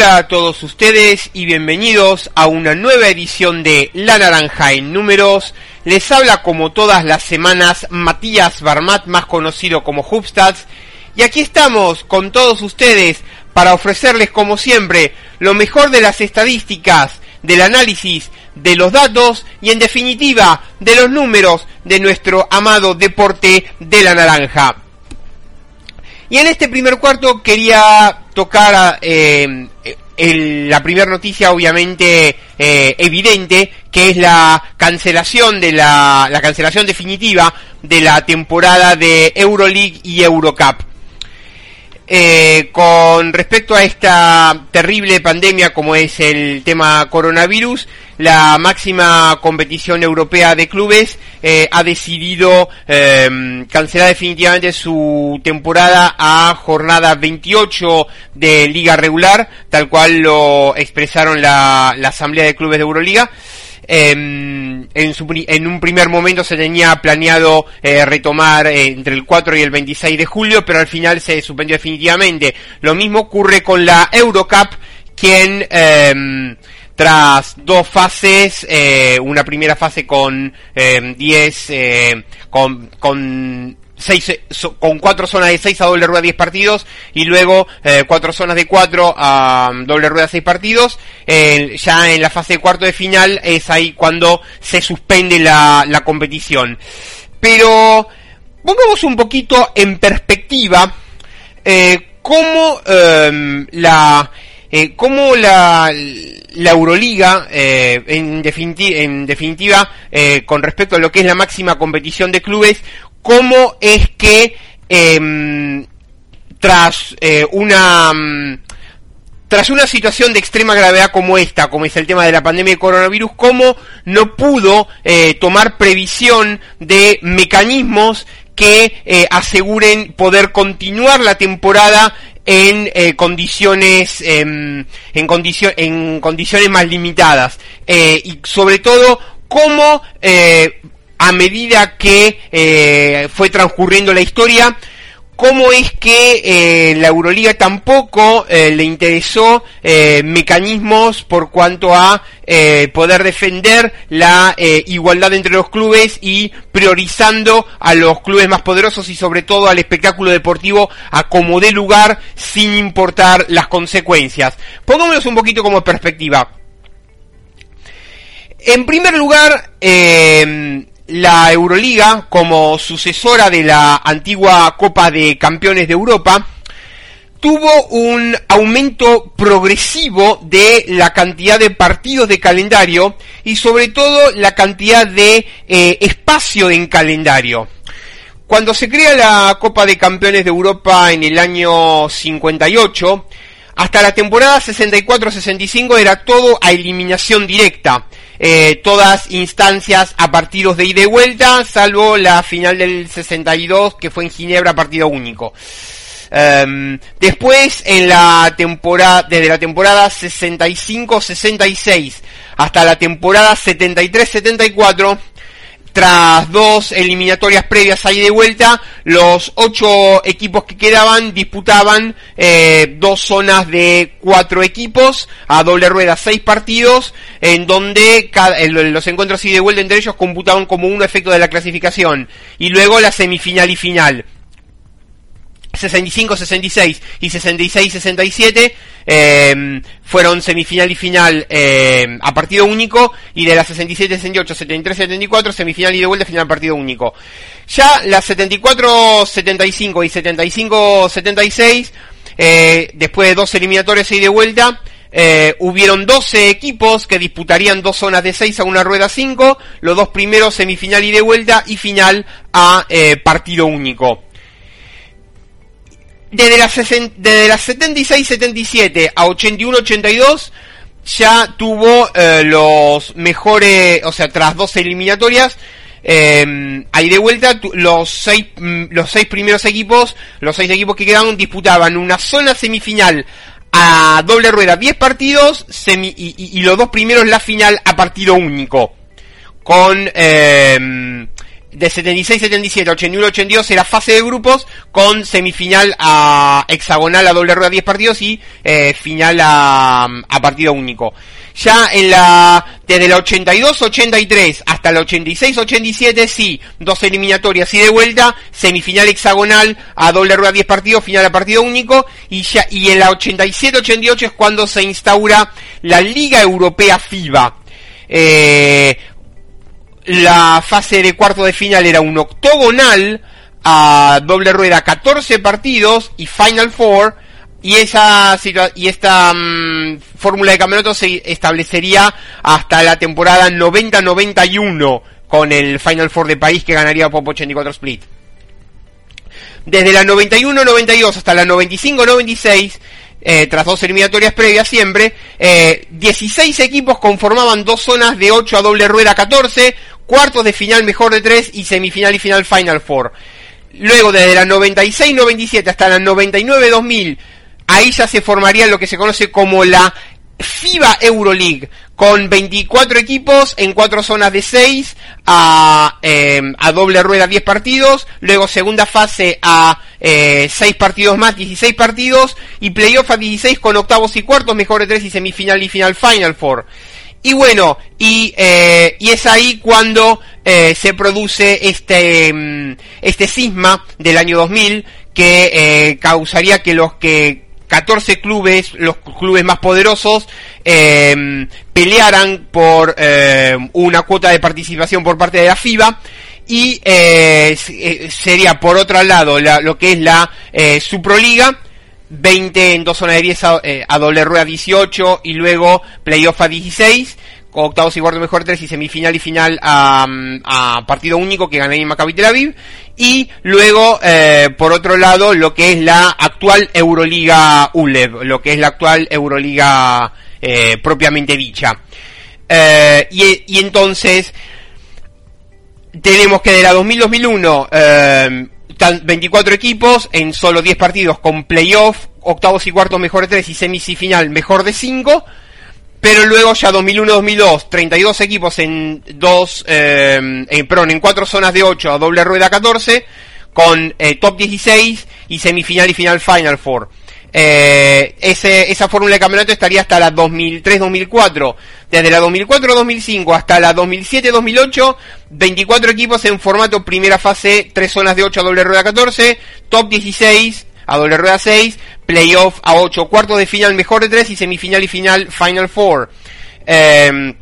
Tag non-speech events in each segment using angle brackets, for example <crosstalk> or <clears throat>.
Hola a todos ustedes y bienvenidos a una nueva edición de La Naranja en Números. Les habla como todas las semanas Matías Barmat, más conocido como Hubstats. Y aquí estamos con todos ustedes para ofrecerles como siempre lo mejor de las estadísticas, del análisis, de los datos y en definitiva de los números de nuestro amado deporte de la naranja. Y en este primer cuarto quería tocar eh, la primera noticia obviamente eh, evidente que es la cancelación de la, la cancelación definitiva de la temporada de Euroleague y Eurocup. Eh, con respecto a esta terrible pandemia como es el tema coronavirus, la máxima competición europea de clubes eh, ha decidido em, cancelar definitivamente su temporada a jornada 28 de liga regular, tal cual lo expresaron la, Asamblea de Clubes de Euroliga. Em, en, en, un primer momento se tenía planeado eh, retomar eh, entre el 4 y el 26 de julio, pero al final se suspendió definitivamente. Lo mismo ocurre con la Eurocup, quien em, tras dos fases, eh, una primera fase con 10, em, con, con seis, eh, con cuatro zonas de 6 a doble rueda 10 partidos y luego eh, cuatro zonas de 4 a um, doble rueda 6 partidos. ya en la fase de cuarto de final es ahí cuando se suspende la, la competición. Pero pongamos un poquito en perspectiva eh, cómo em, la eh, cómo la, la Euroliga, eh, en, en definitiva, con respecto a lo que es la máxima competición de clubes, cómo es que em, tras eh, una mm, tras una situación de extrema gravedad como esta, como es el tema de la pandemia de coronavirus, cómo no pudo eh, tomar previsión de mecanismos que eh, aseguren poder continuar la temporada en condiciones em, en, en condiciones más limitadas y sobre todo cómo a medida que eh, fue transcurriendo la historia, cómo es que eh, la Euroliga tampoco eh, le interesó mecanismos por cuanto a poder defender la igualdad entre los clubes y priorizando a los clubes más poderosos y sobre todo al espectáculo deportivo a como dé lugar sin importar las consecuencias. Pongámonos un poquito como perspectiva. En primer lugar, la Euroliga, como sucesora de la antigua Copa de Campeones de Europa, tuvo un aumento progresivo de la cantidad de partidos de calendario y sobre todo la cantidad de eh, espacio en calendario. Cuando se crea la Copa de Campeones de Europa en el año 58, hasta la temporada 64-65 era todo a eliminación directa. Eh, todas instancias a partidos de ida y vuelta, salvo la final del 62 que fue en Ginebra partido único. Em, después, en la temporada, desde la temporada 65-66 hasta la temporada 73-74, tras dos eliminatorias previas ahí de vuelta, los ocho equipos que quedaban disputaban eh, dos zonas de cuatro equipos a doble rueda, seis partidos, en donde los encuentros ahí de vuelta entre ellos computaban como un efecto de la clasificación. Y luego la semifinal y final. 65-66 y 66-67 eh, fueron semifinal y final eh, a partido único y de la 67-68, 73-74 semifinal y de vuelta final a partido único. Ya las 74-75 y 75-76 eh, después de dos eliminatorias y de vuelta eh, hubieron 12 equipos que disputarían dos zonas de 6 a una rueda 5, los dos primeros semifinal y de vuelta y final a eh, partido único desde las, desde las 76-77 a 81-82 ya tuvo eh, los mejores, o sea, tras dos eliminatorias, eh, ahí de vuelta los seis, mm, los seis primeros equipos, los seis equipos que quedaban disputaban una zona semifinal a doble rueda, 10 partidos, semi, y, los dos primeros la final a partido único, con eh, de 76-77 81-82 era fase de grupos con semifinal a hexagonal a doble rueda 10 partidos y eh, final a, a partido único. Ya en la desde la 82-83 hasta la 86-87 sí, dos eliminatorias y de vuelta, semifinal hexagonal a doble rueda 10 partidos, final a partido único y ya y en la 87-88 es cuando se instaura la Liga Europea FIBA. Eh, la fase de cuarto de final era un octogonal a doble rueda 14 partidos y Final Four y esa y esta mm, fórmula de campeonato se establecería hasta la temporada 90-91 con el Final Four de país que ganaría Pop 84 Split. Desde la 91-92 hasta la 95-96 eh, tras dos eliminatorias previas siempre, eh, 16 equipos conformaban dos zonas de 8 a doble rueda 14, cuartos de final mejor de 3 y semifinal y final Final Four. Luego desde la 96-97 hasta la 99-2000, ahí ya se formaría lo que se conoce como la FIBA Euroleague, con 24 equipos en cuatro zonas de 6 a, eh, a doble rueda 10 partidos, luego segunda fase a eh, 6 partidos más, 16 partidos, y playoff a 16 con octavos y cuartos, mejor de 3 y semifinal y final Final Four. Y bueno, y, eh, y es ahí cuando eh, se produce este, mm, este cisma del año 2000 que eh, causaría que los que 14 clubes, los clubes más poderosos, eh, pelearan por eh, una cuota de participación por parte de la FIBA y eh, sería por otro lado la, lo que es la eh, Suproliga 20 en dos zonas de 10 a, doble rueda 18 y luego playoff a 16 con octavos y cuartos mejor tres y semifinal y final a, a partido único que ganaría Maccabi Tel Aviv y luego eh, por otro lado lo que es la actual Euroliga ULEV lo que es la actual Euroliga eh, propiamente dicha. Eh, y, y, entonces tenemos que de la 2000-2001 24 equipos en solo 10 partidos con playoff octavos y cuartos mejor de 3 y semifinal mejor de 5 pero luego ya 2001-2002, 32 equipos en dos, eh, en, perdón, en cuatro zonas de 8 a doble rueda 14, con eh, top 16 y semifinal y final Final Four. Eh, ese, esa fórmula de campeonato estaría hasta la 2003-2004. Desde la 2004-2005 hasta la 2007-2008, 24 equipos en formato primera fase, 3 zonas de 8 a doble rueda 14, top 16, a doble rueda 6, playoff a 8, cuarto de final mejor de 3 y semifinal y final Final Four. Eh,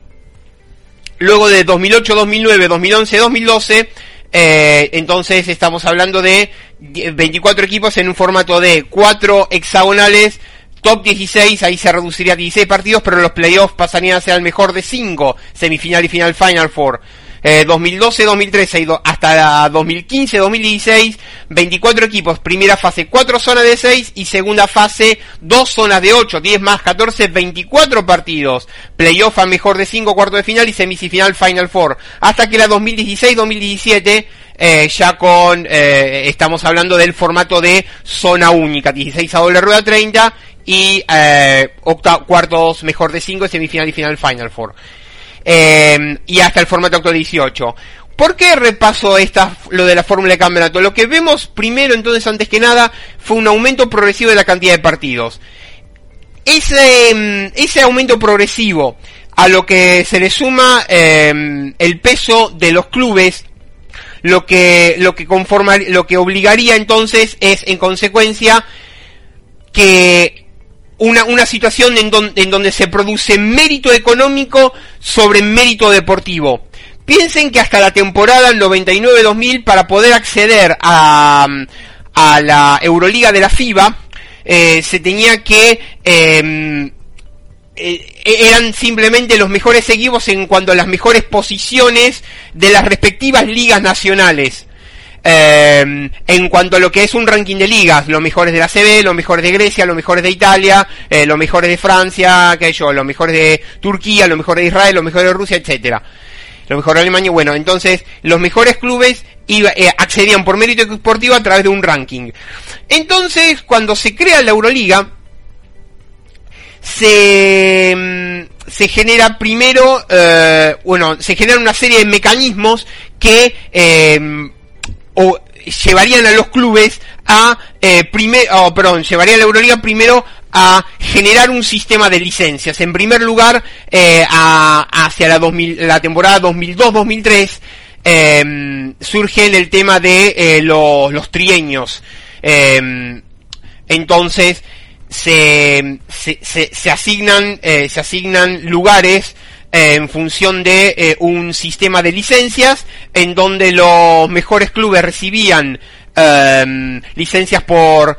luego de 2008, 2009, 2011, 2012, eh, entonces estamos hablando de 24 equipos en un formato de 4 hexagonales, top 16, ahí se reduciría a 16 partidos, pero los playoffs pasarían a ser el mejor de 5, semifinal y final Final Four eh, 2012, 2013 hasta 2015, 2016, 24 equipos, primera fase 4 zonas de 6 y segunda fase 2 zonas de 8, 10 más 14, 24 partidos, playoff a mejor de 5, cuarto de final y semifinal Final Four, hasta que la 2016, 2017 eh, ya con, eh, estamos hablando del formato de zona única, 16 a doble rueda 30 y eh, cuartos mejor de 5, semifinal y final Final Four eh, y hasta el formato actual 18. ¿Por qué repaso esta, lo de la fórmula de campeonato? Lo que vemos primero, entonces, antes que nada, fue un aumento progresivo de la cantidad de partidos. Ese, em, ese aumento progresivo, a lo que se le suma eh, el peso de los clubes, lo que, lo que conforma, lo que obligaría entonces es, en consecuencia, que una, una situación en, en donde se produce mérito económico sobre mérito deportivo. Piensen que hasta la temporada 99-2000 para poder acceder a, a la Euroliga de la FIBA eh, se tenía que eh, eh, eran simplemente los mejores equipos en cuanto a las mejores posiciones de las respectivas ligas nacionales. Eh, en cuanto a lo que es un ranking de ligas, los mejores de la CB, los mejores de Grecia, los mejores de Italia, eh, los mejores de Francia, que yo, los mejores de Turquía, los mejores de Israel, los mejores de Rusia, etcétera. Los mejores de Alemania, bueno, entonces los mejores clubes iba, eh, accedían por mérito deportivo a través de un ranking. Entonces, cuando se crea la Euroliga, se, mm, se genera primero, eh, bueno, se genera una serie de mecanismos que eh, o llevarían a los clubes a eh, oh, perdón, llevaría a la Euroliga primero a generar un sistema de licencias. En primer lugar, eh, hacia la, 2000, la temporada 2002-2003 eh, surge el tema de eh, los, los, trienios. Em, entonces, se, se, se, asignan, eh, se asignan lugares eh, en función de eh, un sistema de licencias en donde los mejores clubes recibían em, licencias por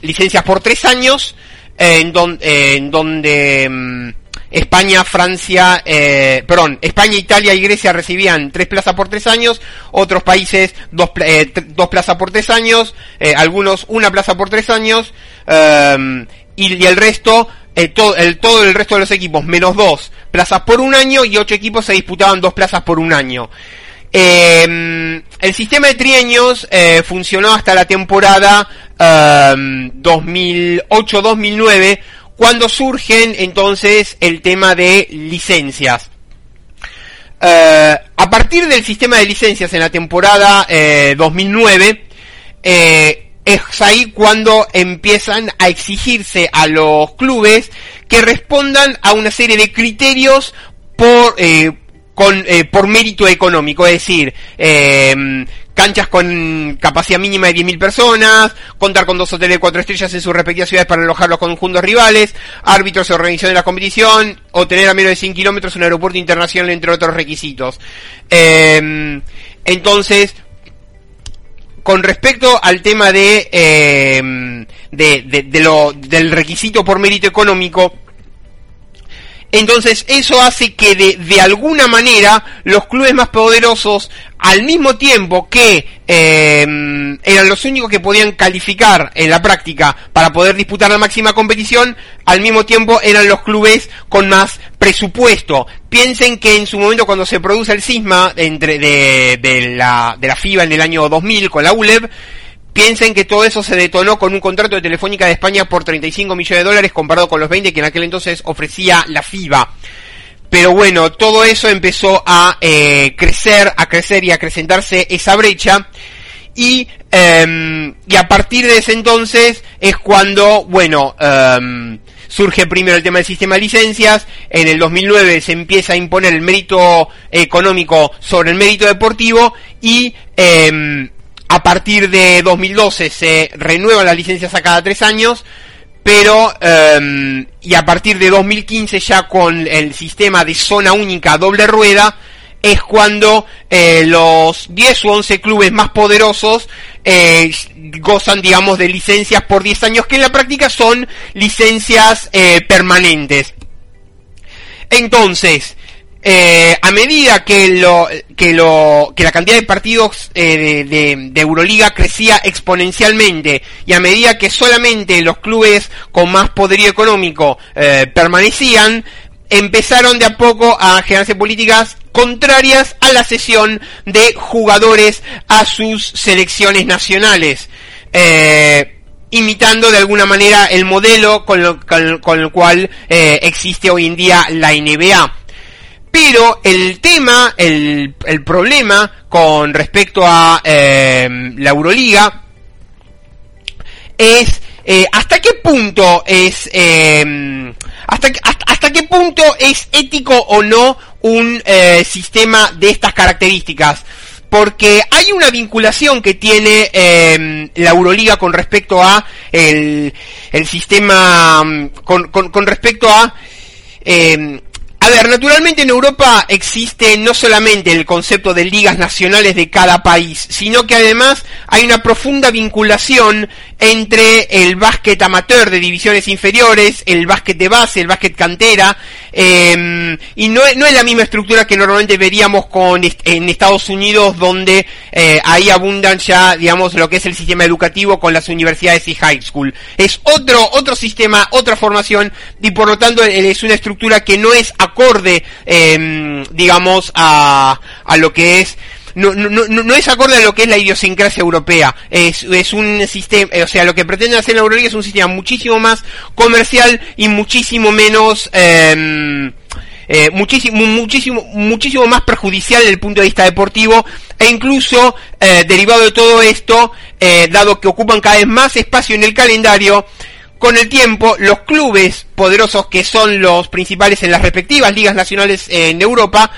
licencias por tres años en, en donde em, España, Francia, eh, perdón, España, Italia y Grecia recibían tres plazas por tres años, otros países dos, eh, plazas por tres años, eh, algunos una plaza por tres años, eh, y, y, el resto, todo, el, resto de los equipos, menos dos plazas por un año y ocho equipos se disputaban dos plazas por un año. Eh, el sistema de trienios eh, funcionó hasta la temporada eh, 2008-2009 cuando surgen entonces el tema de licencias. Eh, a partir del sistema de licencias en la temporada eh, 2009, eh, es ahí cuando empiezan a exigirse a los clubes que respondan a una serie de criterios por, eh, con, eh, por mérito económico, es decir, eh, canchas con capacidad mínima de 10.000 personas, contar con dos hoteles de cuatro estrellas en sus respectivas ciudades para alojar los conjuntos rivales, árbitros y organización de la competición, o tener a menos de 100 kilómetros un aeropuerto internacional, entre otros requisitos. Eh, entonces, con respecto al tema de, eh, de, de, lo, del requisito por mérito económico, entonces eso hace que de, de, alguna manera los clubes más poderosos, al mismo tiempo que eh, eran los únicos que podían calificar en la práctica para poder disputar la máxima competición, al mismo tiempo eran los clubes con más presupuesto. Piensen que en su momento cuando se produce el cisma entre de, de la, de la FIBA en el año 2000 con la ULEB, Piensen que todo eso se detonó con un contrato de Telefónica de España por 35 millones de dólares comparado con los 20 que en aquel entonces ofrecía la FIBA. Pero bueno, todo eso empezó a eh, crecer, a crecer y a acrecentarse esa brecha. Y, eh, y a partir de ese entonces es cuando, bueno, eh, surge primero el tema del sistema de licencias, en el 2009 se empieza a imponer el mérito económico sobre el mérito deportivo y eh, a partir de 2012 se renuevan las licencias a cada tres años, pero um, y a partir de 2015 ya con el sistema de zona única doble rueda es cuando eh, los 10 o 11 clubes más poderosos eh, gozan, digamos, de licencias por 10 años, que en la práctica son licencias eh, permanentes. Entonces, eh, a medida que la cantidad de partidos eh, de, Euroliga crecía exponencialmente y a medida que solamente los clubes con más poderío económico eh, permanecían empezaron de a poco a generarse políticas contrarias a la cesión de jugadores a sus selecciones nacionales imitando de alguna manera el modelo con, el cual existe hoy en día la NBA pero el tema, el, el problema con respecto a eh, la Euroliga es eh, hasta qué punto es eh, hasta, hasta, hasta, qué punto es ético o no un eh, sistema de estas características. Porque hay una vinculación que tiene eh, la Euroliga con respecto a el, el sistema con, con, con respecto a eh, a ver, naturalmente en Europa existe no solamente el concepto de ligas nacionales de cada país, sino que además hay una profunda vinculación entre el básquet amateur de divisiones inferiores, el básquet de base, el básquet cantera, eh, y no, no, es la misma estructura que normalmente veríamos con en Estados Unidos, donde eh, ahí abundan ya, digamos, lo que es el sistema educativo con las universidades y high school. Es otro, otro sistema, otra formación, y por lo tanto es una estructura que no es acorde, eh, digamos, a, a lo que es no, no, no, no es acorde a lo que es la idiosincrasia europea. Es, es un sistema, o sea, lo que pretende hacer la Euroliga es un sistema muchísimo más comercial y muchísimo menos, eh, eh, muchísimo, muchísimo, muchísimo más perjudicial desde el punto de vista deportivo e incluso eh, derivado de todo esto, eh, dado que ocupan cada vez más espacio en el calendario, con el tiempo los clubes poderosos que son los principales en las respectivas ligas nacionales en Europa,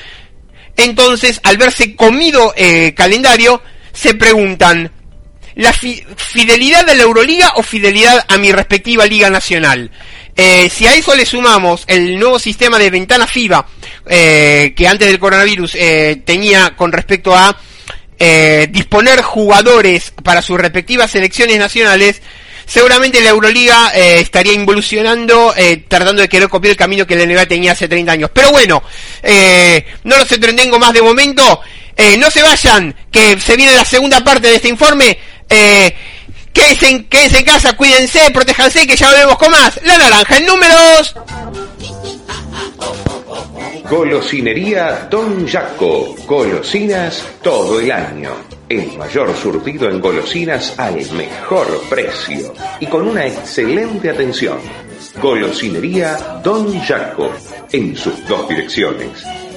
entonces al verse comido el calendario, se preguntan, ¿la fidelidad a la Euroliga o fidelidad a mi respectiva liga nacional? Eh, si a eso le sumamos el nuevo sistema de ventana FIBA eh, que antes del coronavirus eh, tenía con respecto a disponer jugadores para sus respectivas selecciones nacionales, seguramente la Euroliga estaría involucionando, tratando de querer copiar el camino que la NBA tenía hace 30 años. Pero bueno, no los entretengo más de momento. no se vayan, que se viene la segunda parte de este informe. Quédense en, en casa, cuídense, protéjanse, que ya volvemos con más. La naranja en números. Golosinería Don Jaco. Golosinas todo el año. El mayor surtido en golosinas al mejor precio y con una excelente atención. Golosinería Don Jaco. En sus dos direcciones.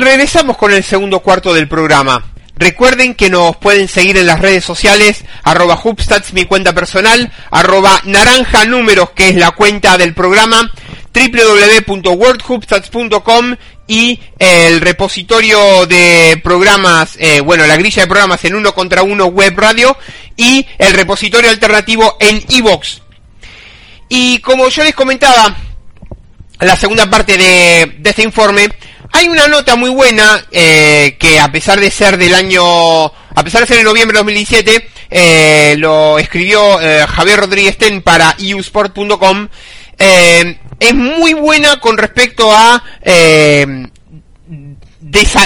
Regresamos con el segundo cuarto del programa. Recuerden que nos pueden seguir en las redes sociales, arroba Hubstats, mi cuenta personal, arroba naranja números, que es la cuenta del programa, www.wordhubstats.com y el repositorio de programas, eh, bueno, la grilla de programas en uno contra uno web radio y el repositorio alternativo en iVox. Y como yo les comentaba, la segunda parte de este informe, hay una nota muy buena eh, que a pesar de ser del año, a pesar de ser en noviembre de 2017, eh, lo escribió eh, Javier Rodríguez Ten para eusport.com. es muy buena con respecto a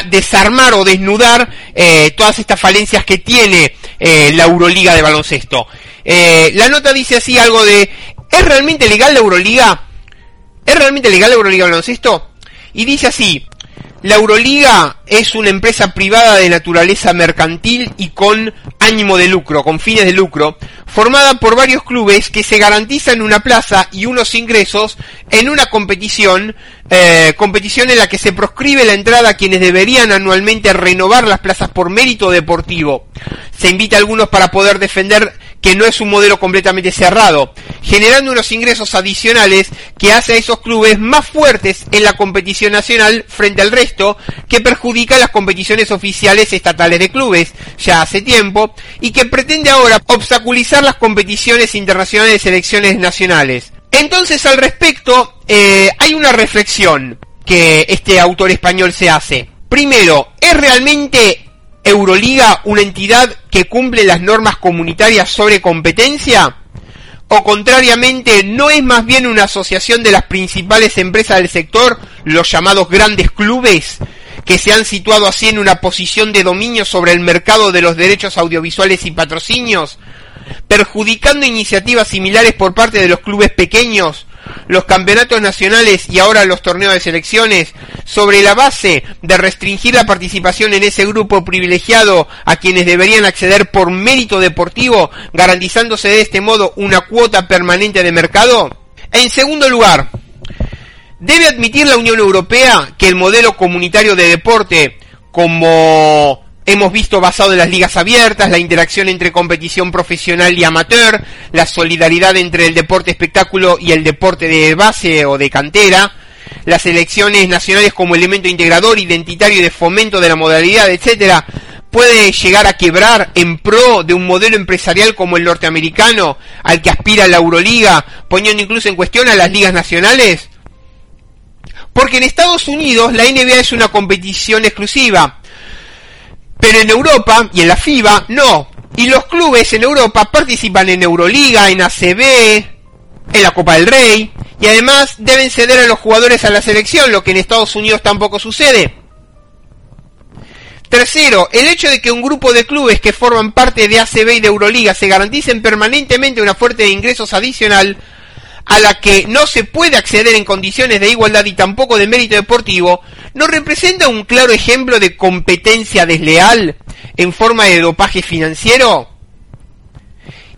desarmar o desnudar todas estas falencias que tiene la Euroliga de baloncesto. la nota dice así algo de, ¿es realmente legal la Euroliga? ¿Es realmente legal la Euroliga de baloncesto? Y dice así, La Euroliga es una empresa privada de naturaleza mercantil y con ánimo de lucro, con fines de lucro, formada por varios clubes que se garantizan una plaza y unos ingresos en una competición, eh, competición en la que se proscribe la entrada a quienes deberían anualmente renovar las plazas por mérito deportivo. Se invita a algunos para poder defender que no es un modelo completamente cerrado, generando unos ingresos adicionales que hace a esos clubes más fuertes en la competición nacional frente al resto, que perjudica las competiciones oficiales estatales de clubes ya hace tiempo y que pretende ahora obstaculizar las competiciones internacionales de selecciones nacionales. Entonces al respecto eh, hay una reflexión que este autor español se hace. Primero, ¿es realmente Euroliga una entidad que cumple las normas comunitarias sobre competencia? ¿O contrariamente no es más bien una asociación de las principales empresas del sector, los llamados grandes clubes, que se han situado así en una posición de dominio sobre el mercado de los derechos audiovisuales y patrocinios, perjudicando iniciativas similares por parte de los clubes pequeños, los campeonatos nacionales y ahora los torneos de selecciones sobre la base de restringir la participación en ese grupo privilegiado a quienes deberían acceder por mérito deportivo, garantizándose de este modo una cuota permanente de mercado? En segundo lugar, ¿debe admitir la Unión Europea que el modelo comunitario de deporte como hemos visto basado en las ligas abiertas, la interacción entre competición profesional y amateur, la solidaridad entre el deporte espectáculo y el deporte de base o de cantera, las elecciones nacionales como elemento integrador, identitario y de fomento de la modalidad, etcétera, puede llegar a quebrar en pro de un modelo empresarial como el norteamericano, al que aspira la Euroliga, poniendo incluso en cuestión a las ligas nacionales? Porque en Estados Unidos la NBA es una competición exclusiva, pero en Europa y en la FIBA no. Y los clubes en Europa participan en Euroliga, en ACB, en la Copa del Rey. Y además deben ceder a los jugadores a la selección, lo que en Estados Unidos tampoco sucede. Tercero, el hecho de que un grupo de clubes que forman parte de ACB y de Euroliga se garanticen permanentemente una fuerte de ingresos adicional a la que no se puede acceder en condiciones de igualdad y tampoco de mérito deportivo, ¿no representa un claro ejemplo de competencia desleal en forma de dopaje financiero?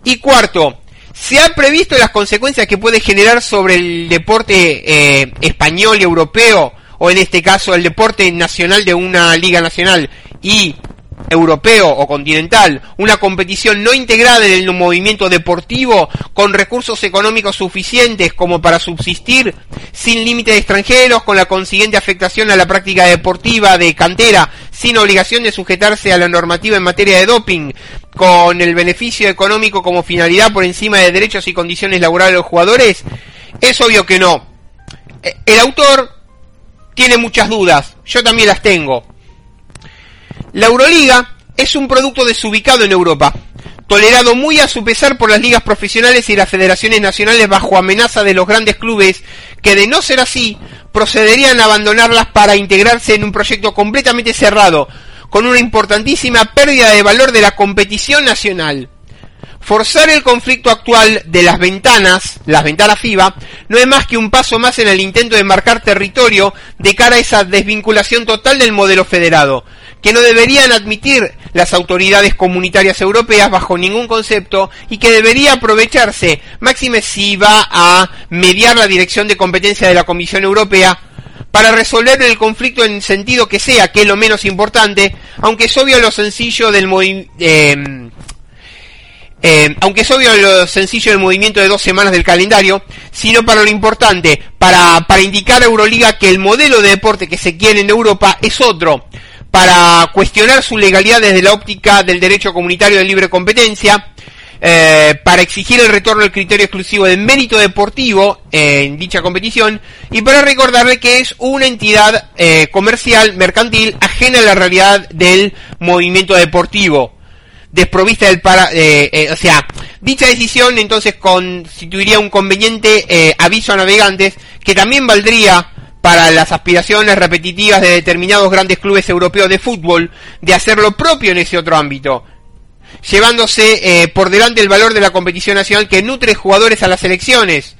Y cuarto, ¿se han previsto las consecuencias que puede generar sobre el deporte eh, español y europeo, o en este caso el deporte nacional de una liga nacional y europeo o continental, una competición no integrada en el movimiento deportivo con recursos económicos suficientes como para subsistir, sin límites extranjeros, con la consiguiente afectación a la práctica deportiva de cantera, sin obligación de sujetarse a la normativa en materia de doping, con el beneficio económico como finalidad por encima de derechos y condiciones laborales de los jugadores? Es obvio que no. E, el autor tiene muchas dudas, yo también las tengo. La Euroliga es un producto desubicado en Europa, tolerado muy a su pesar por las ligas profesionales y las federaciones nacionales bajo amenaza de los grandes clubes que de no ser así procederían a abandonarlas para integrarse en un proyecto completamente cerrado, con una importantísima pérdida de valor de la competición nacional. Forzar el conflicto actual de las ventanas, las ventanas FIBA, no es más que un paso más en el intento de marcar territorio de cara a esa desvinculación total del modelo federado, que no deberían admitir las autoridades comunitarias europeas bajo ningún concepto y que debería aprovecharse, máxime si va a mediar la dirección de competencia de la Comisión Europea para resolver el conflicto en sentido que sea, que es lo menos importante, aunque es obvio lo sencillo del eh, eh, aunque es obvio lo sencillo del movimiento de dos semanas del calendario, sino para lo importante, para, indicar a Euroliga que el modelo de deporte que se quiere en Europa es otro, para cuestionar su legalidad desde la óptica del derecho comunitario de libre competencia, eh, para exigir el retorno al criterio exclusivo de mérito deportivo en dicha competición y para recordarle que es una entidad eh, comercial, mercantil, ajena a la realidad del movimiento deportivo desprovista del para, eh, o sea, dicha decisión entonces constituiría un conveniente aviso a navegantes que también valdría para las aspiraciones repetitivas de determinados grandes clubes europeos de fútbol de hacer lo propio en ese otro ámbito, llevándose eh, por delante el valor de la competición nacional que nutre jugadores a las elecciones,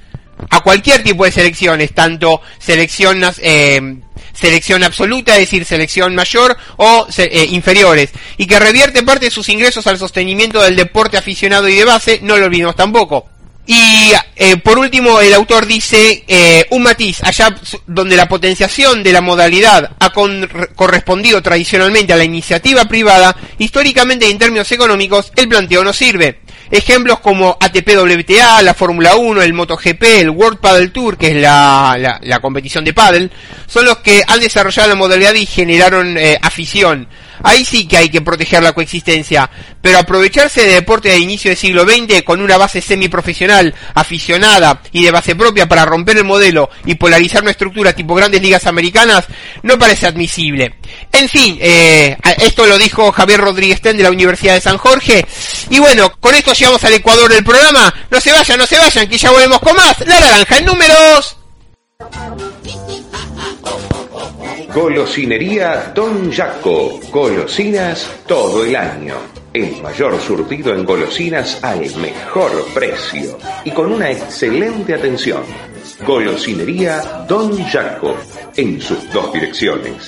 a cualquier tipo de selecciones, tanto selección, eh, selección absoluta, es decir, selección mayor o eh, inferiores, y que revierte parte de sus ingresos al sostenimiento del deporte aficionado y de base, no lo olvidemos tampoco. Y eh, por último, el autor dice eh, un matiz, allá donde la potenciación de la modalidad ha correspondido tradicionalmente a la iniciativa privada, históricamente en términos económicos, el planteo no sirve. Ejemplos como ATP WTA, la Fórmula 1, el MotoGP, el World Paddle Tour, que es la, la, competición de paddle, son los que han desarrollado la modalidad y generaron eh, afición. Ahí sí que hay que proteger la coexistencia, pero aprovecharse de deporte de inicio del siglo XX con una base semiprofesional, aficionada y de base propia para romper el modelo y polarizar una estructura tipo grandes ligas americanas no parece admisible. En fin, eh, esto lo dijo Javier Rodríguez Ten de la Universidad de San Jorge. Y bueno, con esto llegamos al Ecuador del programa. No se vayan, no se vayan, que ya volvemos con más. La naranja en números. Golosinería Don Jaco. Golosinas todo el año. El mayor surtido en golosinas al mejor precio y con una excelente atención. Golosinería Don Jaco. En sus dos direcciones.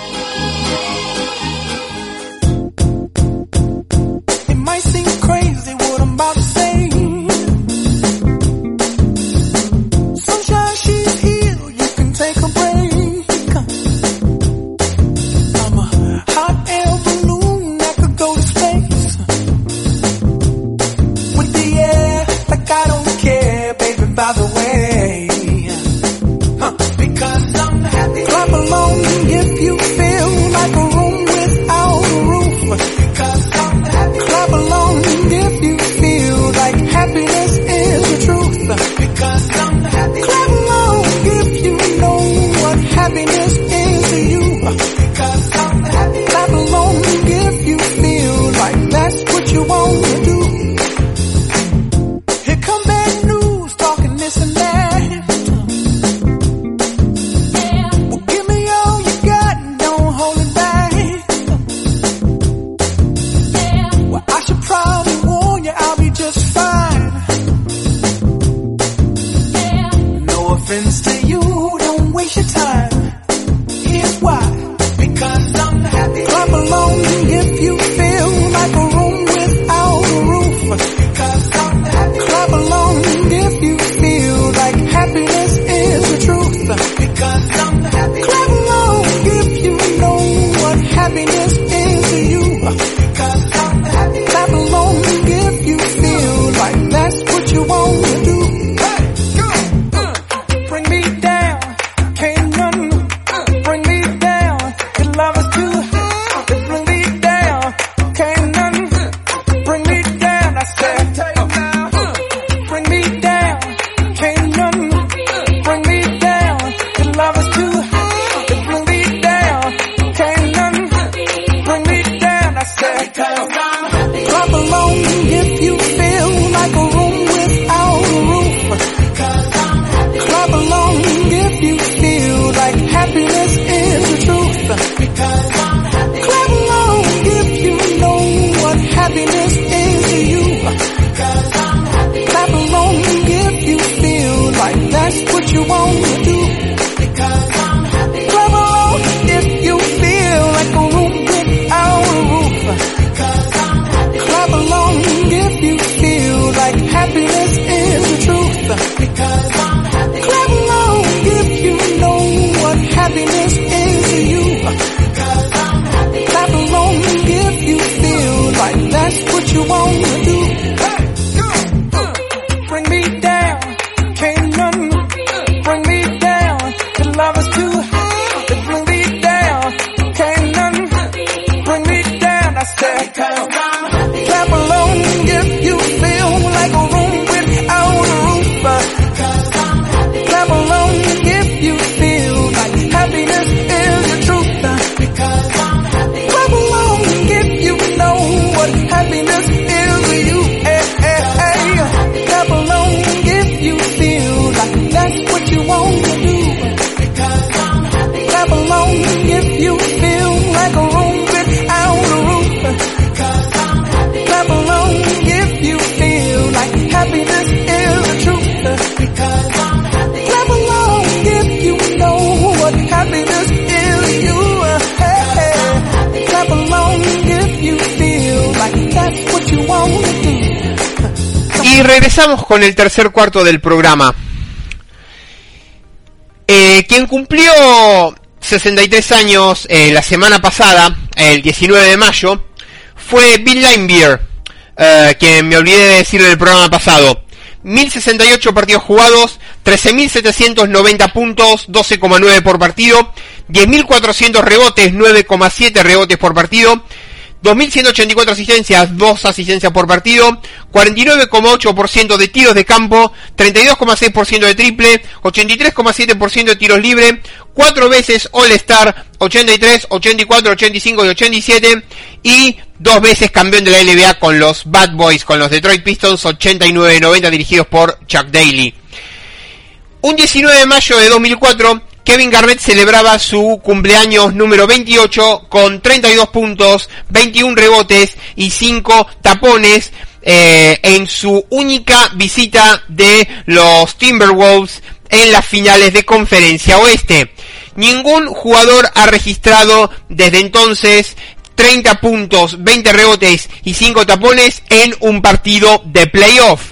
by the way. Y regresamos con el tercer cuarto del programa. Eh, quien cumplió 63 años eh, la semana pasada, el 19 de mayo, fue Bill Linebeer, eh, quien me olvidé de decir en el programa pasado. 1068 partidos jugados, 13.790 puntos, 12,9 por partido, 10.400 rebotes, 9,7 rebotes por partido, 2.184 asistencias, 2 asistencias por partido, 49,8% de tiros de campo, 32,6% de triple, 83,7% de tiros libres, 4 veces All-Star, 83, 84, 85 y 87, y 2 veces campeón de la NBA con los Bad Boys, con los Detroit Pistons, 89-90 dirigidos por Chuck Daly. Un 19 de mayo de 2004, Kevin Garnett celebraba su cumpleaños número 28 con 32 puntos, 21 rebotes y 5 tapones eh, en su única visita de los Timberwolves en las finales de conferencia oeste. Ningún jugador ha registrado desde entonces 30 puntos, 20 rebotes y 5 tapones en un partido de playoff.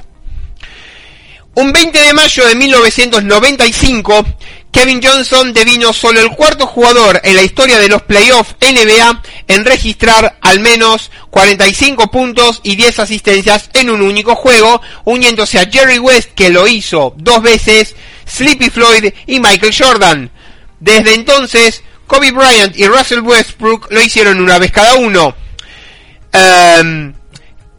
Un 20 de mayo de 1995, Kevin Johnson devino solo el cuarto jugador en la historia de los playoffs NBA en registrar al menos 45 puntos y 10 asistencias en un único juego, uniéndose a Jerry West que lo hizo dos veces, Sleepy Floyd y Michael Jordan. Desde entonces, Kobe Bryant y Russell Westbrook lo hicieron una vez cada uno. Em,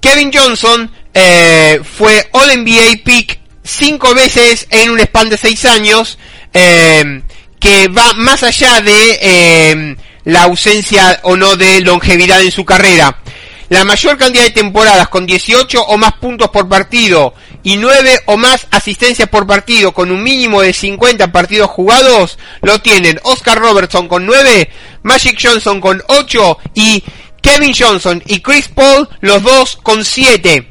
Kevin Johnson eh, fue All NBA Pick cinco veces en un span de seis años eh, que va más allá de eh, la ausencia o no de longevidad en su carrera. La mayor cantidad de temporadas con 18 o más puntos por partido y 9 o más asistencias por partido con un mínimo de 50 partidos jugados lo tienen Oscar Robertson con 9, Magic Johnson con 8 y Kevin Johnson y Chris Paul los dos con 7.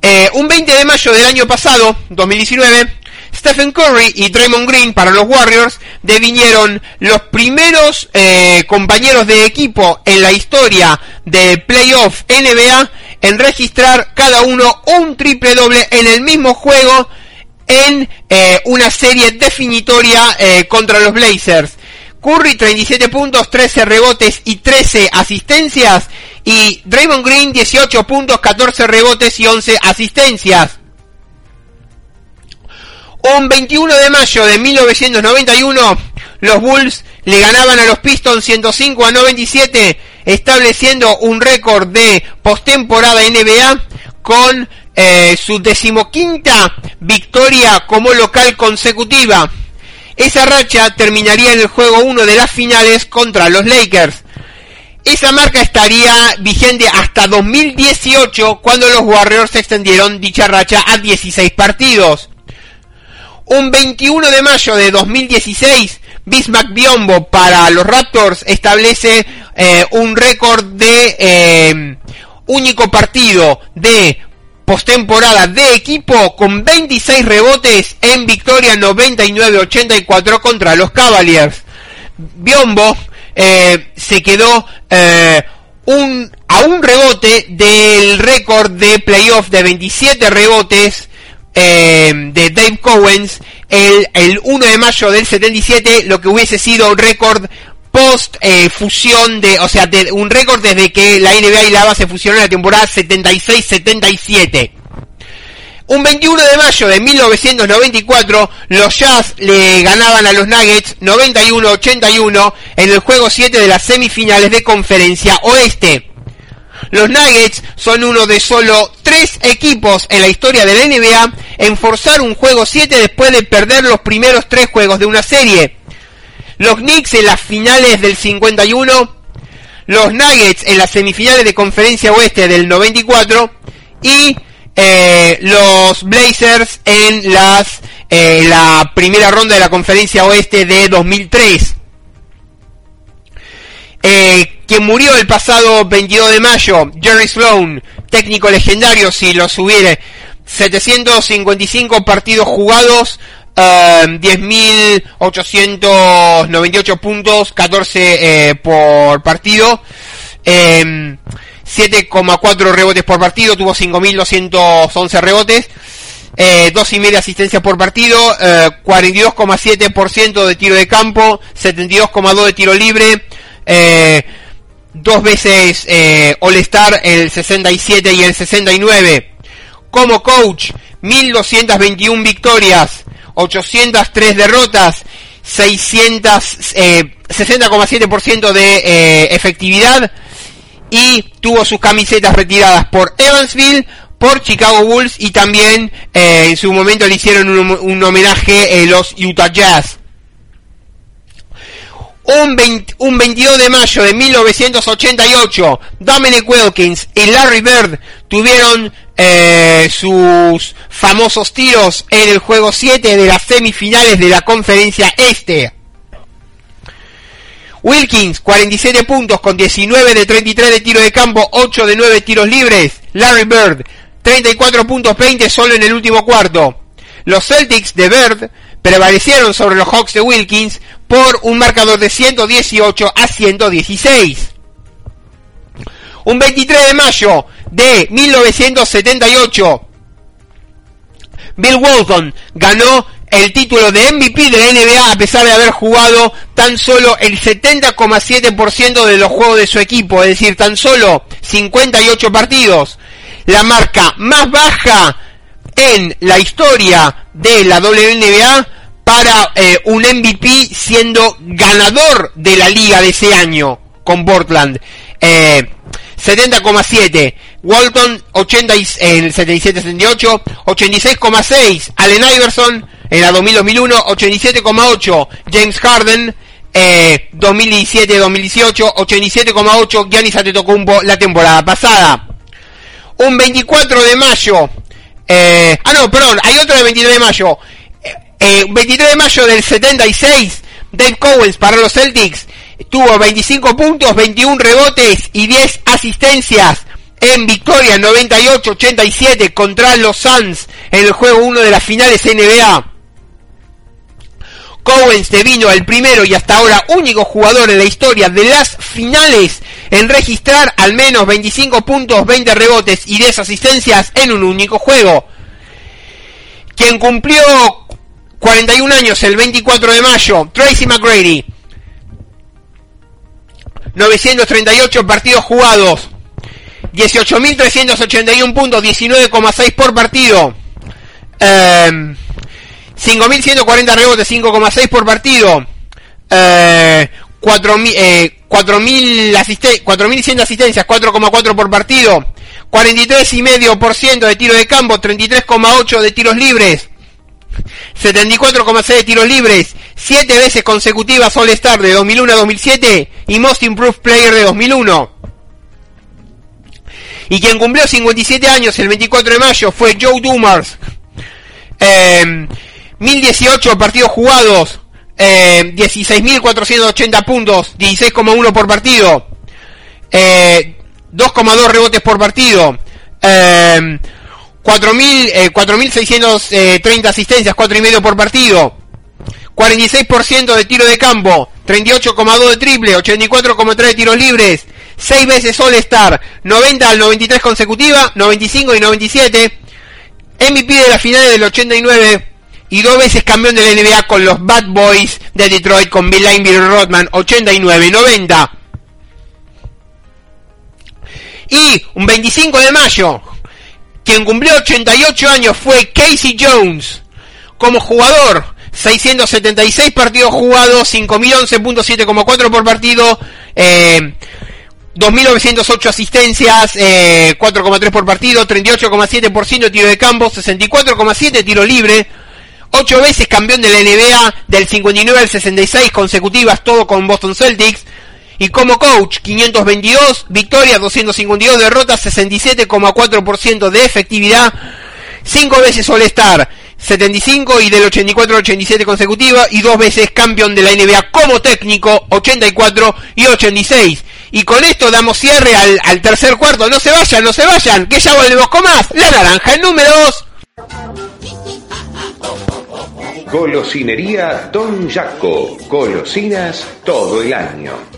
Eh, un 20 de mayo del año pasado, 2019, Stephen Curry y Draymond Green para los Warriors devinieron los primeros eh, compañeros de equipo en la historia de playoff NBA en registrar cada uno un triple doble en el mismo juego en eh, una serie definitoria eh, contra los Blazers. Curry 37 puntos, 13 rebotes y 13 asistencias. Y Draymond Green 18 puntos, 14 rebotes y 11 asistencias. Un 21 de mayo de 1991, los Bulls le ganaban a los Pistons 105 a 97, estableciendo un récord de postemporada NBA con eh, su decimoquinta victoria como local consecutiva. Esa racha terminaría en el juego 1 de las finales contra los Lakers. Esa marca estaría vigente hasta 2018 cuando los Warriors extendieron dicha racha a 16 partidos. Un 21 de mayo de 2016, Bismack Biombo para los Raptors establece eh, un récord de eh, único partido de postemporada de equipo con 26 rebotes en victoria 99-84 contra los Cavaliers. Biombo eh, se quedó un, a un rebote del récord de playoff de 27 rebotes eh, de Dave Cowens el, el 1 de mayo del 77, lo que hubiese sido un récord post eh, fusión de, o sea, de, un récord desde que la NBA y la ABA se fusionaron en la temporada 76-77. Un 21 de mayo de 1994, los Jazz le ganaban a los Nuggets 91-81 en el juego 7 de las semifinales de conferencia oeste. Los Nuggets son uno de solo tres equipos en la historia de la NBA en forzar un juego 7 después de perder los primeros tres juegos de una serie. Los Knicks en las finales del 51, los Nuggets en las semifinales de conferencia oeste del 94 y eh, los Blazers en las eh, la primera ronda de la conferencia oeste de 2003. Eh, quien murió el pasado 22 de mayo, Jerry Sloan, técnico legendario si lo subiere, 755 partidos jugados, 10.898 eh, puntos, 14 eh, por partido. 7,4 rebotes por partido, tuvo 5.211 rebotes, eh, dos y media asistencias por partido, eh, 42,7% de tiro de campo, 72,2 de tiro libre, eh, dos veces eh, All-Star, el 67 y el 69. Como coach, 1221 victorias, 803 derrotas, 600, 60,7% de eh, efectividad y tuvo sus camisetas retiradas por Evansville, por Chicago Bulls y también eh, en su momento le hicieron un, un homenaje eh, los Utah Jazz. Un, 20, un, 22 de mayo de 1988, Dominic Wilkins y Larry Bird tuvieron eh, sus famosos tiros en el juego 7 de las semifinales de la conferencia este. Wilkins, 47 puntos con 19 de 33 de tiro de campo, 8 de 9 tiros libres. Larry Bird, 34 puntos 20 solo en el último cuarto. Los Celtics de Bird prevalecieron sobre los Hawks de Wilkins por un marcador de 118 a 116. Un 23 de mayo de 1978, Bill Walton ganó el título de MVP de la NBA a pesar de haber jugado tan solo el 70,7% de los juegos de su equipo, es decir, tan solo 58 partidos. La marca más baja en la historia de la WNBA para eh, un MVP siendo ganador de la liga de ese año con Portland. Eh, 70,7. Walton 80 en el 77-78, 86,6. Allen Iverson en la 2000-2001, 87,8. James Harden eh, 2017-2018, 87,8. Giannis Antetokounmpo la temporada pasada. Un 24 de mayo. Eh, ah, no, perdón, hay otro de 23 de mayo. Eh, 23 de mayo del 76, Dave Cowens para los Celtics tuvo 25 puntos, 21 rebotes y 10 asistencias en victoria 98-87 contra los Suns en el juego 1 de las finales NBA. Cowens devino el primero y hasta ahora único jugador en la historia de las finales en registrar al menos 25 puntos, 20 rebotes y 10 asistencias en un único juego. Quien cumplió 41 años el 24 de mayo, Tracy McGrady. 938 partidos jugados. 18.381 puntos, 19,6 por partido. Eh, 5.140 rebotes, 5,6 por partido. Eh, 4.100 eh, 4.100 asistencias, 4,4 por partido. 43,5% de tiro de campo, 33,8 de tiros libres. 74,6 de tiros libres, 7 veces consecutivas All Star de 2001 a 2007 y Most Improved Player de 2001. Y quien cumplió 57 años el 24 de mayo fue Joe Dumars. Eh, 1018 partidos jugados, eh, 16.480 puntos, 16,1 por partido, eh, 2,2 rebotes por partido, eh, 4.630 eh, asistencias, 4,5 por partido, 46% de tiro de campo, 38,2 de triple, 84,3 de tiros libres, 6 veces All Star, 90 al 93 consecutiva, 95 y 97, MVP de la final del 89 y dos veces campeón de la NBA con los Bad Boys de Detroit con Bill Line, Bill Rodman 89 y 90. Y un 25 de mayo, quien cumplió 88 años fue Casey Jones como jugador. 676 partidos jugados, 5.011.7,4 por partido, eh, 2.908 asistencias, eh, 4,3 por partido, 38,7% de tiro de campo, 64,7 tiro libre, 8 veces campeón de la NBA del 59 al 66 consecutivas, todo con Boston Celtics. Y como coach, 522 victorias, 252 derrotas, 67,4% de efectividad, 5 veces All-Star, 75 y del 84 al 87 consecutiva, y 2 veces campeón de la NBA como técnico, 84 y 86. Y con esto damos cierre al, al tercer cuarto. No se vayan, no se vayan, que ya volvemos con más. La naranja, el número 2. Golosinería Don Jaco. Golosinas todo el año.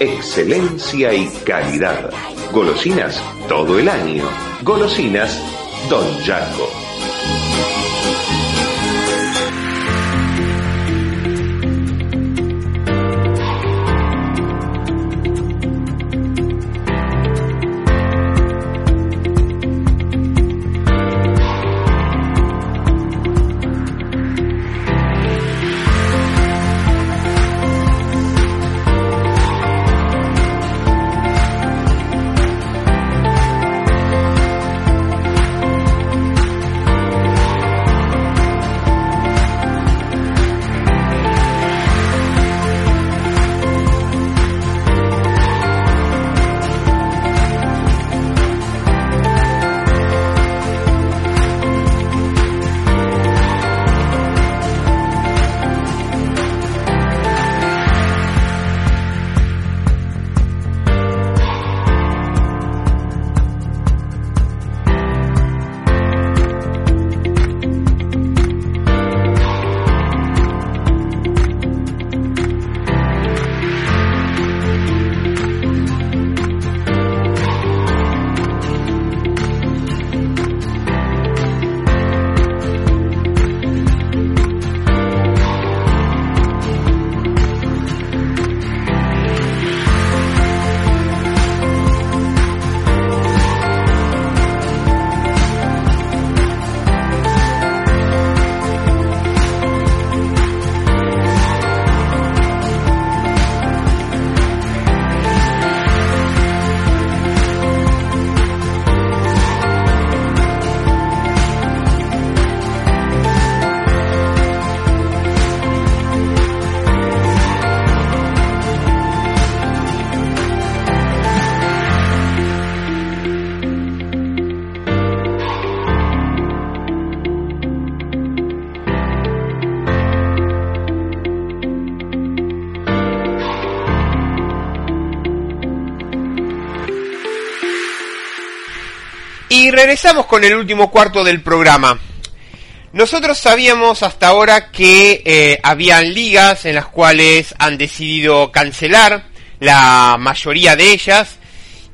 excelencia y calidad. Golosinas todo el año. Golosinas Don Jaco. Y regresamos con el último cuarto del programa. Nosotros sabíamos hasta ahora que eh, habían ligas en las cuales han decidido cancelar la mayoría de ellas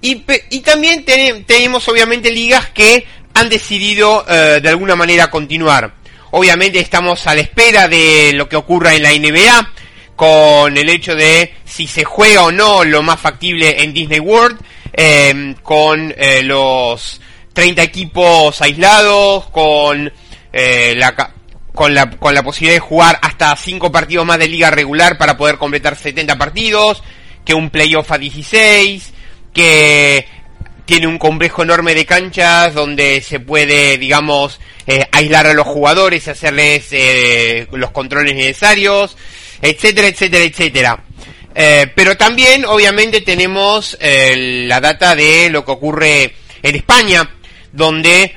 y, también tenemos obviamente ligas que han decidido eh, de alguna manera continuar. Obviamente estamos a la espera de lo que ocurra en la NBA con el hecho de si se juega o no lo más factible en Disney World, eh, con los 30 equipos aislados, con, eh, la, con, la, con la posibilidad de jugar hasta 5 partidos más de liga regular para poder completar 70 partidos, que un playoff a 16, que tiene un complejo enorme de canchas donde se puede, digamos, eh, aislar a los jugadores hacerles eh, los controles necesarios, etcétera, etcétera, etcétera. pero también, obviamente, tenemos la data de lo que ocurre en España, donde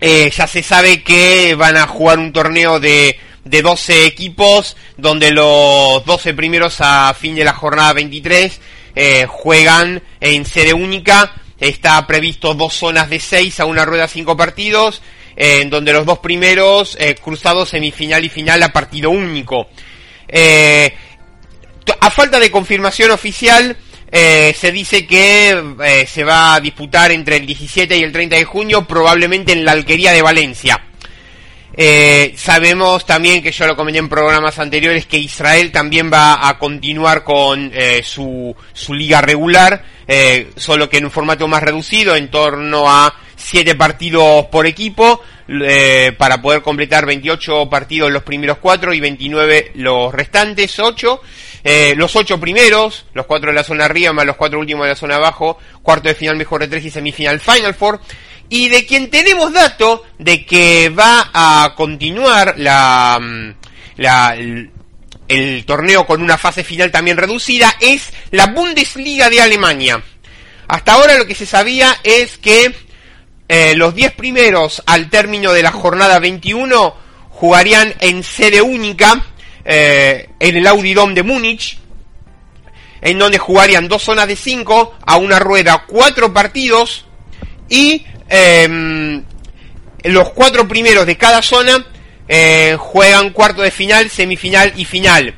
eh, ya se sabe que van a jugar un torneo de, de 12 equipos, donde los 12 primeros a fin de la jornada 23 eh, juegan en sede única. Está previsto dos zonas de 6 a una rueda 5 partidos, eh, en donde los dos primeros cruzados semifinal y final a partido único. a falta de confirmación oficial, eh, se dice que eh, se va a disputar entre el 17 y el 30 de junio, probablemente en la Alquería de Valencia. Eh, sabemos también que yo lo comenté en programas anteriores que Israel también va a continuar con su, su, liga regular, solo que en un formato más reducido, en torno a 7 partidos por equipo, para poder completar 28 partidos los primeros 4 y 29 los restantes 8. Eh, los ocho primeros, los cuatro de la zona arriba más los cuatro últimos de la zona abajo, cuarto de final mejor de tres y semifinal Final Four. Y de quien tenemos dato de que va a continuar la, mm, la el, torneo con una fase final también reducida es la Bundesliga de Alemania. Hasta ahora lo que se sabía es que eh, los 10 primeros al término de la jornada 21 jugarían en sede única eh, en el Audi de Múnich, en donde jugarían dos zonas de 5 a una rueda, cuatro partidos y em, los cuatro primeros de cada zona eh, juegan cuarto de final, semifinal y final.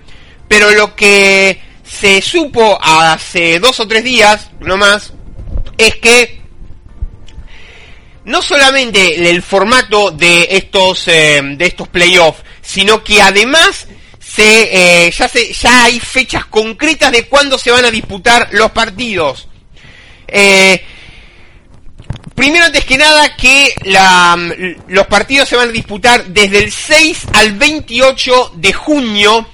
Pero lo que se supo hace dos o tres días, no más, es que no solamente el formato de estos eh, de estos playoffs, sino que además se eh, ya se ya hay fechas concretas de cuándo se van a disputar los partidos. Eh, primero antes que nada que la, los partidos se van a disputar desde el 6 al 28 de junio,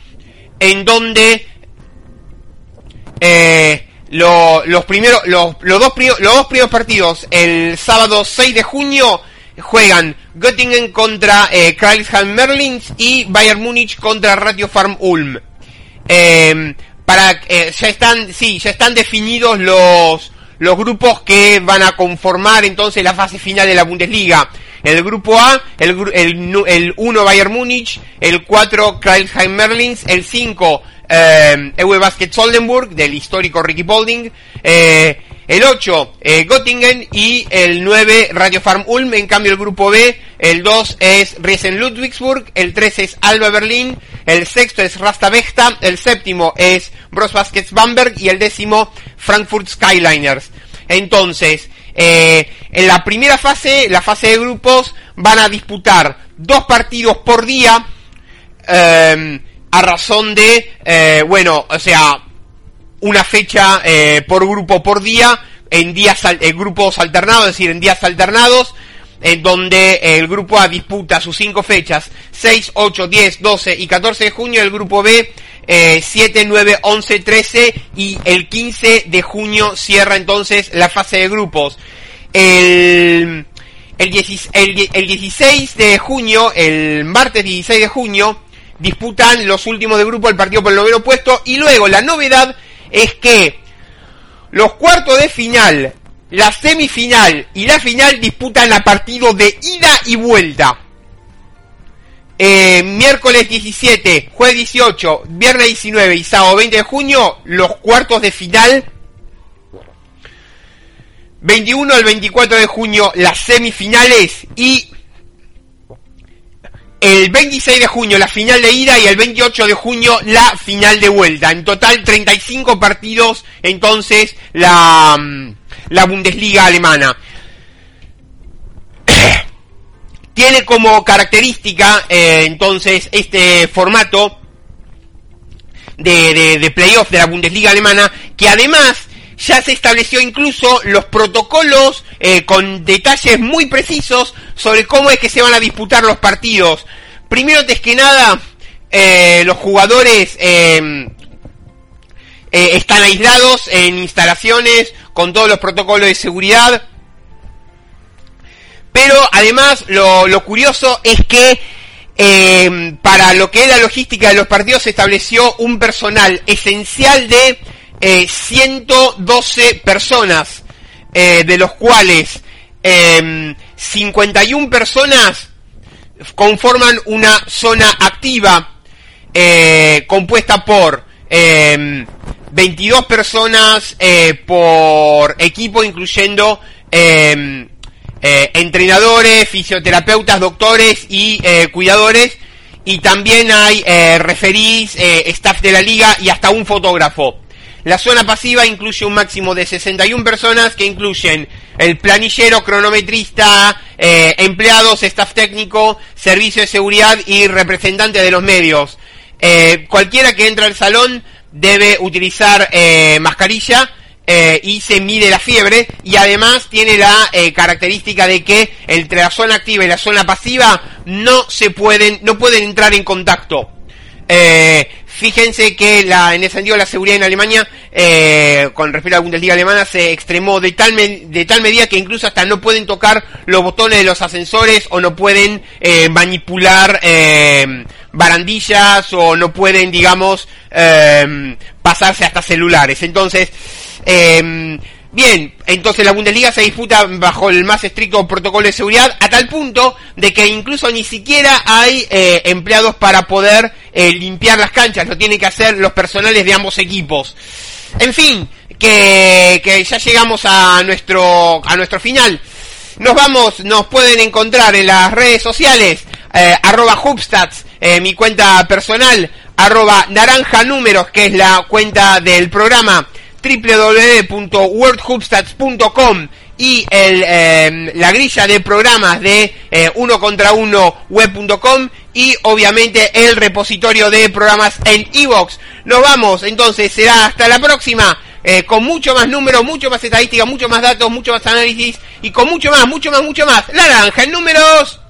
en donde los primeros, los, los, dos los dos primeros partidos, el sábado 6 de junio, juegan Göttingen contra eh, Merlins y Bayern Múnich contra Radio Farm Ulm. Em, para, eh, ya están, sí, ya están definidos los, los grupos que van a conformar entonces la fase final de la Bundesliga. El grupo A, el, el, el 1 Bayern Múnich, el 4 Kreilsheim Merlins, el 5 eh, Ewe Basket Soldenburg, del histórico Ricky Bolding, eh, el 8 eh, Göttingen. Y el 9 Radio Farm Ulm, en cambio el grupo B, el 2 es Riesen Ludwigsburg, el 3 es Alba Berlin, el sexto es Rasta Vechta, el séptimo es Bros Baskets Bamberg. Y el décimo Frankfurt Skyliners. Entonces, eh, en la primera fase, la fase de grupos, van a disputar dos partidos por día, eh, a razón de, eh, bueno, o sea, una fecha eh, por grupo por día, en días en grupos alternados, es decir, en días alternados, en donde el grupo A disputa sus cinco fechas, 6, 8, 10, 12 y 14 de junio, el grupo B 7, 9, 11, 13 y el 15 de junio cierra entonces la fase de grupos. El, el, el, el 16 de junio, el martes 16 de junio, disputan los últimos de grupo el partido por el noveno puesto y luego la novedad es que los cuartos de final, la semifinal y la final disputan a partido de ida y vuelta. Eh, miércoles 17, jueves 18, viernes 19 y sábado 20 de junio, los cuartos de final. 21 al 24 de junio, las semifinales y el 26 de junio la final de ida y el 28 de junio la final de vuelta. En total 35 partidos entonces la, mm, la Bundesliga alemana. <clears throat> Tiene como característica eh, entonces este formato de, de, de playoff de la Bundesliga alemana que además ya se estableció incluso los protocolos eh, con detalles muy precisos sobre cómo es que se van a disputar los partidos. Primero, antes que nada, eh, los jugadores em, eh, están aislados en instalaciones con todos los protocolos de seguridad. Pero además, lo, lo curioso es que em, para lo que es la logística de los partidos se estableció un personal esencial de 112 eh, personas, eh, de los cuales 51 em, personas conforman una zona activa eh, compuesta por 22 personas por equipo, incluyendo em, entrenadores, fisioterapeutas, doctores y cuidadores. Y también hay referís, staff de la liga y hasta un fotógrafo. La zona pasiva incluye un máximo de 61 personas que incluyen el planillero, cronometrista, eh, empleados, staff técnico, servicio de seguridad y representante de los medios. Eh, cualquiera que entre al salón debe utilizar eh, mascarilla y se mide la fiebre y además tiene la característica de que entre la zona activa y la zona pasiva no se pueden no pueden entrar en contacto. Fíjense que la, en ese sentido la seguridad en Alemania, eh, con respecto a la Bundesliga alemana, se extremó de tal, de tal medida que incluso hasta no pueden tocar los botones de los ascensores o no pueden eh, manipular eh, barandillas o no pueden, digamos, pasarse hasta celulares. Entonces, Bien, entonces la Bundesliga se disputa bajo el más estricto protocolo de seguridad a tal punto de que incluso ni siquiera hay eh, empleados para poder eh, limpiar las canchas, lo tienen que hacer los personales de ambos equipos. En fin, que, que ya llegamos a nuestro, a nuestro final. Nos vamos, nos pueden encontrar en las redes sociales, eh, arroba Hubstats, eh, mi cuenta personal, arroba naranja números, que es la cuenta del programa, www.worldhubstats.com y el, eh, la grilla de programas de eh, uno contra uno web.com y obviamente el repositorio de programas en iVoox. Nos vamos, entonces será hasta la próxima. Eh, con mucho más números, mucho más estadística, mucho más datos, mucho más análisis y con mucho más, mucho más, mucho más. La naranja en números.